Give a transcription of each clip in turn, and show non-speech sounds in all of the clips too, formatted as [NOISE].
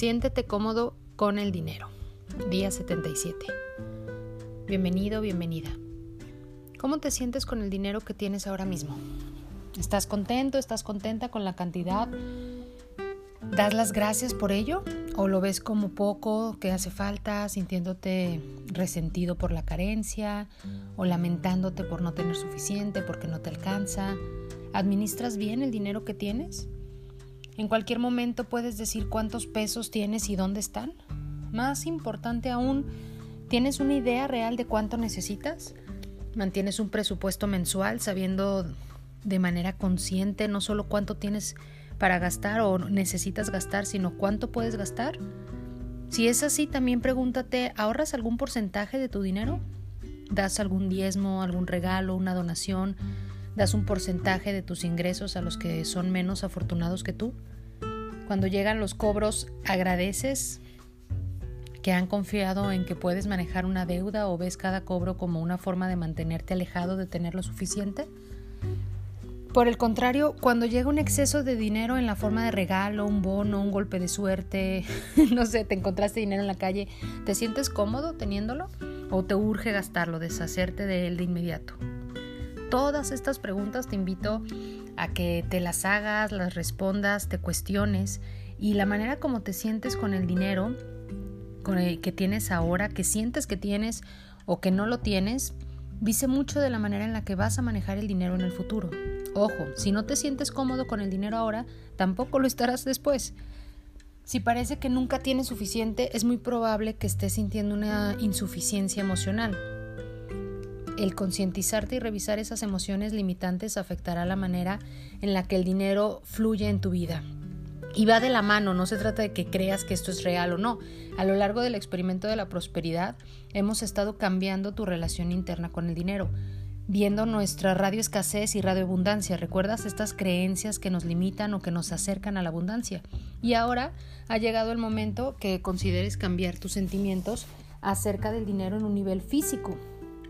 Siéntete cómodo con el dinero. Día 77. Bienvenido, bienvenida. ¿Cómo te sientes con el dinero que tienes ahora mismo? ¿Estás contento? ¿Estás contenta con la cantidad? ¿Das las gracias por ello? ¿O lo ves como poco que hace falta, sintiéndote resentido por la carencia o lamentándote por no tener suficiente, porque no te alcanza? ¿Administras bien el dinero que tienes? En cualquier momento puedes decir cuántos pesos tienes y dónde están. Más importante aún, ¿tienes una idea real de cuánto necesitas? ¿Mantienes un presupuesto mensual sabiendo de manera consciente no solo cuánto tienes para gastar o necesitas gastar, sino cuánto puedes gastar? Si es así, también pregúntate, ¿ahorras algún porcentaje de tu dinero? ¿Das algún diezmo, algún regalo, una donación? ¿Das un porcentaje de tus ingresos a los que son menos afortunados que tú? Cuando llegan los cobros, ¿agradeces que han confiado en que puedes manejar una deuda o ves cada cobro como una forma de mantenerte alejado de tener lo suficiente? Por el contrario, cuando llega un exceso de dinero en la forma de regalo, un bono, un golpe de suerte, [LAUGHS] no sé, te encontraste dinero en la calle, ¿te sientes cómodo teniéndolo? ¿O te urge gastarlo, deshacerte de él de inmediato? Todas estas preguntas te invito a que te las hagas, las respondas, te cuestiones y la manera como te sientes con el dinero con el que tienes ahora, que sientes que tienes o que no lo tienes, dice mucho de la manera en la que vas a manejar el dinero en el futuro. Ojo, si no te sientes cómodo con el dinero ahora, tampoco lo estarás después. Si parece que nunca tienes suficiente, es muy probable que estés sintiendo una insuficiencia emocional. El concientizarte y revisar esas emociones limitantes afectará la manera en la que el dinero fluye en tu vida. Y va de la mano, no se trata de que creas que esto es real o no. A lo largo del experimento de la prosperidad hemos estado cambiando tu relación interna con el dinero viendo nuestra radio escasez y radio abundancia. ¿Recuerdas estas creencias que nos limitan o que nos acercan a la abundancia? Y ahora ha llegado el momento que consideres cambiar tus sentimientos acerca del dinero en un nivel físico.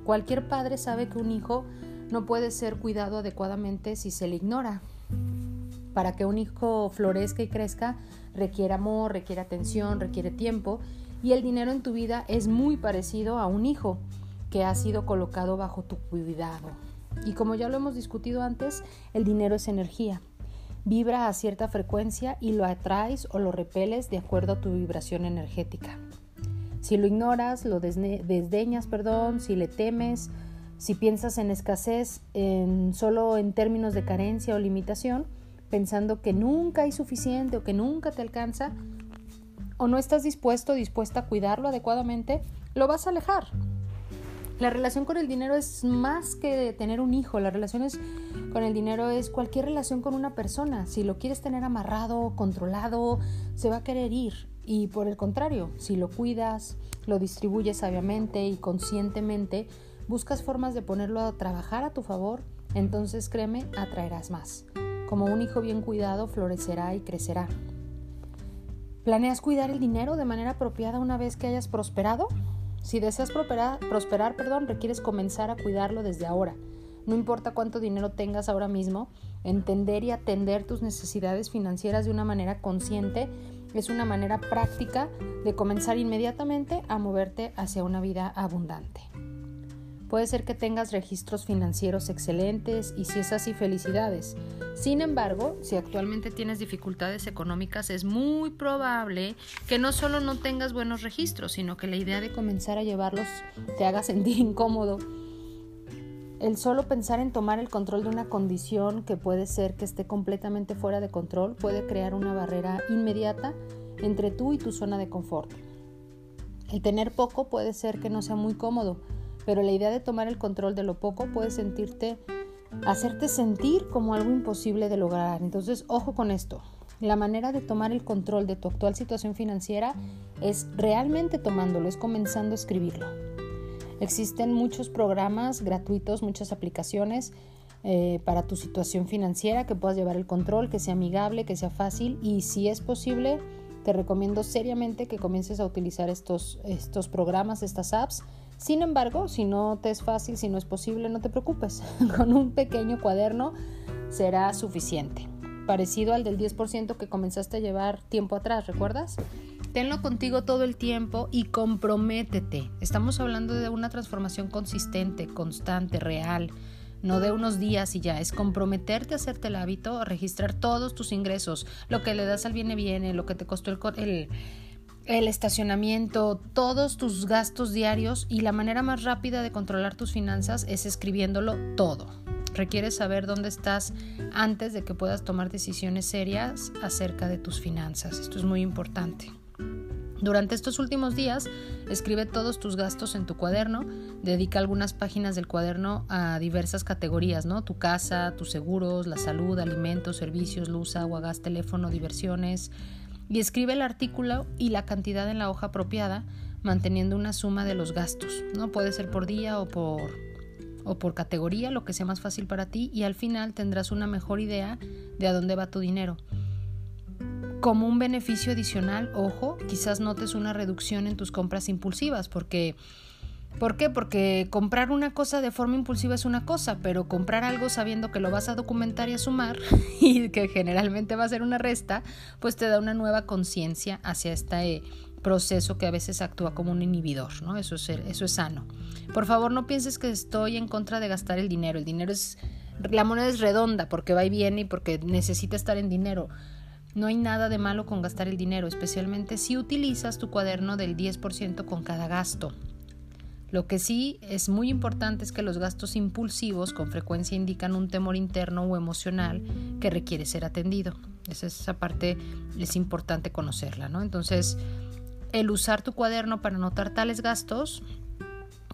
Cualquier padre sabe que un hijo no puede ser cuidado adecuadamente si se le ignora. Para que un hijo florezca y crezca requiere amor, requiere atención, requiere tiempo y el dinero en tu vida es muy parecido a un hijo que ha sido colocado bajo tu cuidado. Y como ya lo hemos discutido antes, el dinero es energía. Vibra a cierta frecuencia y lo atraes o lo repeles de acuerdo a tu vibración energética. Si lo ignoras, lo desdeñas, perdón, si le temes, si piensas en escasez en, solo en términos de carencia o limitación, pensando que nunca hay suficiente o que nunca te alcanza, o no estás dispuesto o dispuesta a cuidarlo adecuadamente, lo vas a alejar. La relación con el dinero es más que tener un hijo, la relación con el dinero es cualquier relación con una persona. Si lo quieres tener amarrado, controlado, se va a querer ir. Y por el contrario, si lo cuidas, lo distribuyes sabiamente y conscientemente, buscas formas de ponerlo a trabajar a tu favor, entonces créeme, atraerás más. Como un hijo bien cuidado, florecerá y crecerá. ¿Planeas cuidar el dinero de manera apropiada una vez que hayas prosperado? Si deseas prosperar, prosperar perdón, requieres comenzar a cuidarlo desde ahora. No importa cuánto dinero tengas ahora mismo, entender y atender tus necesidades financieras de una manera consciente es una manera práctica de comenzar inmediatamente a moverte hacia una vida abundante. Puede ser que tengas registros financieros excelentes y si es así, felicidades. Sin embargo, si actualmente tienes dificultades económicas, es muy probable que no solo no tengas buenos registros, sino que la idea de comenzar a llevarlos te haga sentir incómodo. El solo pensar en tomar el control de una condición que puede ser que esté completamente fuera de control puede crear una barrera inmediata entre tú y tu zona de confort. El tener poco puede ser que no sea muy cómodo, pero la idea de tomar el control de lo poco puede sentirte, hacerte sentir como algo imposible de lograr. Entonces, ojo con esto. La manera de tomar el control de tu actual situación financiera es realmente tomándolo, es comenzando a escribirlo. Existen muchos programas gratuitos, muchas aplicaciones eh, para tu situación financiera que puedas llevar el control, que sea amigable, que sea fácil y si es posible, te recomiendo seriamente que comiences a utilizar estos, estos programas, estas apps sin embargo, si no te es fácil, si no es posible, no te preocupes. [LAUGHS] Con un pequeño cuaderno será suficiente. Parecido al del 10% que comenzaste a llevar tiempo atrás, ¿recuerdas? Tenlo contigo todo el tiempo y comprométete. Estamos hablando de una transformación consistente, constante, real no de unos días y ya, es comprometerte a hacerte el hábito, a registrar todos tus ingresos, lo que le das al viene viene, lo que te costó el, el, estacionamiento, todos tus gastos diarios y la manera más rápida de controlar tus finanzas es escribiéndolo todo. Requieres saber dónde estás antes de que puedas tomar decisiones serias acerca de tus finanzas. Esto es muy importante. Durante estos últimos días, escribe todos tus gastos en tu cuaderno, dedica algunas páginas del cuaderno a diversas categorías, ¿no? Tu casa, tus seguros, la salud, alimentos, servicios, luz, agua, gas, teléfono, diversiones, y escribe el artículo y la cantidad en la hoja apropiada, manteniendo una suma de los gastos, ¿no? Puede ser por día o por o por categoría, lo que sea más fácil para ti, y al final tendrás una mejor idea de a dónde va tu dinero. Como un beneficio adicional, ojo, quizás notes una reducción en tus compras impulsivas, porque ¿Por qué? Porque comprar una cosa de forma impulsiva es una cosa, pero comprar algo sabiendo que lo vas a documentar y a sumar, [LAUGHS] y que generalmente va a ser una resta, pues te da una nueva conciencia hacia este proceso que a veces actúa como un inhibidor, ¿no? Eso es, eso es sano. Por favor, no pienses que estoy en contra de gastar el dinero. El dinero es. La moneda es redonda porque va y viene y porque necesita estar en dinero. No hay nada de malo con gastar el dinero, especialmente si utilizas tu cuaderno del 10% con cada gasto. Lo que sí es muy importante es que los gastos impulsivos con frecuencia indican un temor interno o emocional que requiere ser atendido. Esa, esa parte es importante conocerla, ¿no? Entonces, el usar tu cuaderno para anotar tales gastos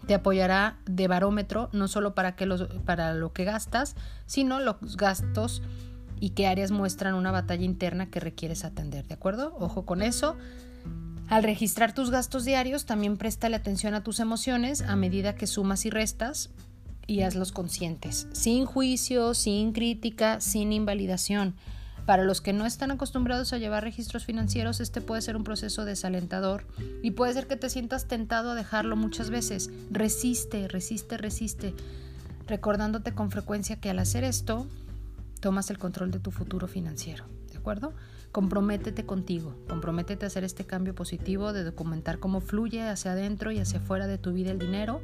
te apoyará de barómetro no solo para, que los, para lo que gastas, sino los gastos y qué áreas muestran una batalla interna que requieres atender, ¿de acuerdo? Ojo con eso. Al registrar tus gastos diarios, también préstale atención a tus emociones a medida que sumas y restas y hazlos conscientes, sin juicio, sin crítica, sin invalidación. Para los que no están acostumbrados a llevar registros financieros, este puede ser un proceso desalentador y puede ser que te sientas tentado a dejarlo muchas veces. Resiste, resiste, resiste, recordándote con frecuencia que al hacer esto, tomas el control de tu futuro financiero, ¿de acuerdo? Comprométete contigo, comprométete a hacer este cambio positivo de documentar cómo fluye hacia adentro y hacia afuera de tu vida el dinero,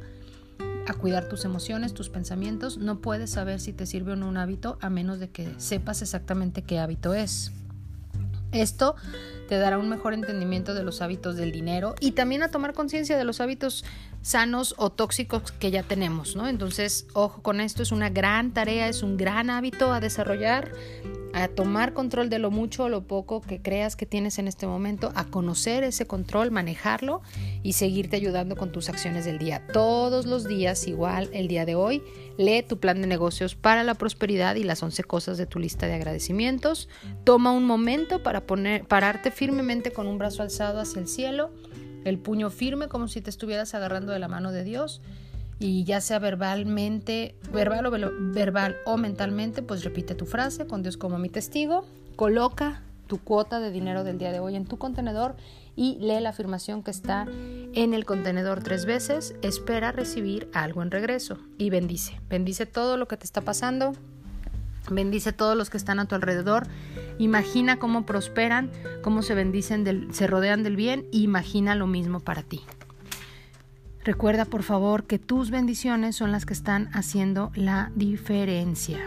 a cuidar tus emociones, tus pensamientos. No puedes saber si te sirve o no un hábito a menos de que sepas exactamente qué hábito es. Esto te dará un mejor entendimiento de los hábitos del dinero y también a tomar conciencia de los hábitos sanos o tóxicos que ya tenemos, ¿no? Entonces, ojo con esto, es una gran tarea, es un gran hábito a desarrollar, a tomar control de lo mucho o lo poco que creas que tienes en este momento, a conocer ese control, manejarlo y seguirte ayudando con tus acciones del día. Todos los días, igual el día de hoy, lee tu plan de negocios para la prosperidad y las 11 cosas de tu lista de agradecimientos. Toma un momento para poner, pararte firmemente con un brazo alzado hacia el cielo el puño firme como si te estuvieras agarrando de la mano de Dios y ya sea verbalmente, verbal o, verbal o mentalmente, pues repite tu frase con Dios como mi testigo, coloca tu cuota de dinero del día de hoy en tu contenedor y lee la afirmación que está en el contenedor tres veces, espera recibir algo en regreso y bendice, bendice todo lo que te está pasando, bendice todos los que están a tu alrededor. Imagina cómo prosperan, cómo se bendicen, se rodean del bien. Imagina lo mismo para ti. Recuerda por favor que tus bendiciones son las que están haciendo la diferencia.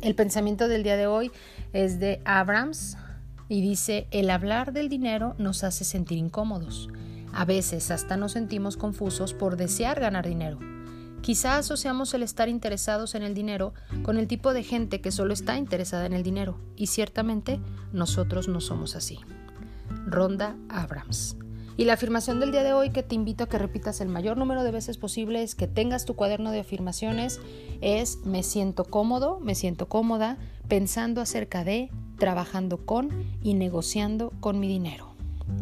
El pensamiento del día de hoy es de Abrams y dice, el hablar del dinero nos hace sentir incómodos. A veces hasta nos sentimos confusos por desear ganar dinero. Quizá asociamos el estar interesados en el dinero con el tipo de gente que solo está interesada en el dinero, y ciertamente nosotros no somos así. Ronda Abrams. Y la afirmación del día de hoy que te invito a que repitas el mayor número de veces posible es que tengas tu cuaderno de afirmaciones es me siento cómodo, me siento cómoda pensando acerca de, trabajando con y negociando con mi dinero.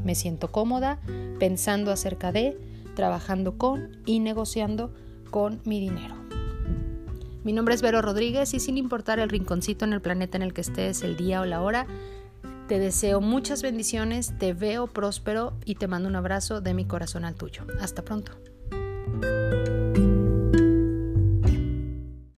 Me siento cómoda pensando acerca de, trabajando con y negociando con mi dinero. Mi nombre es Vero Rodríguez y sin importar el rinconcito en el planeta en el que estés, el día o la hora, te deseo muchas bendiciones, te veo próspero y te mando un abrazo de mi corazón al tuyo. Hasta pronto.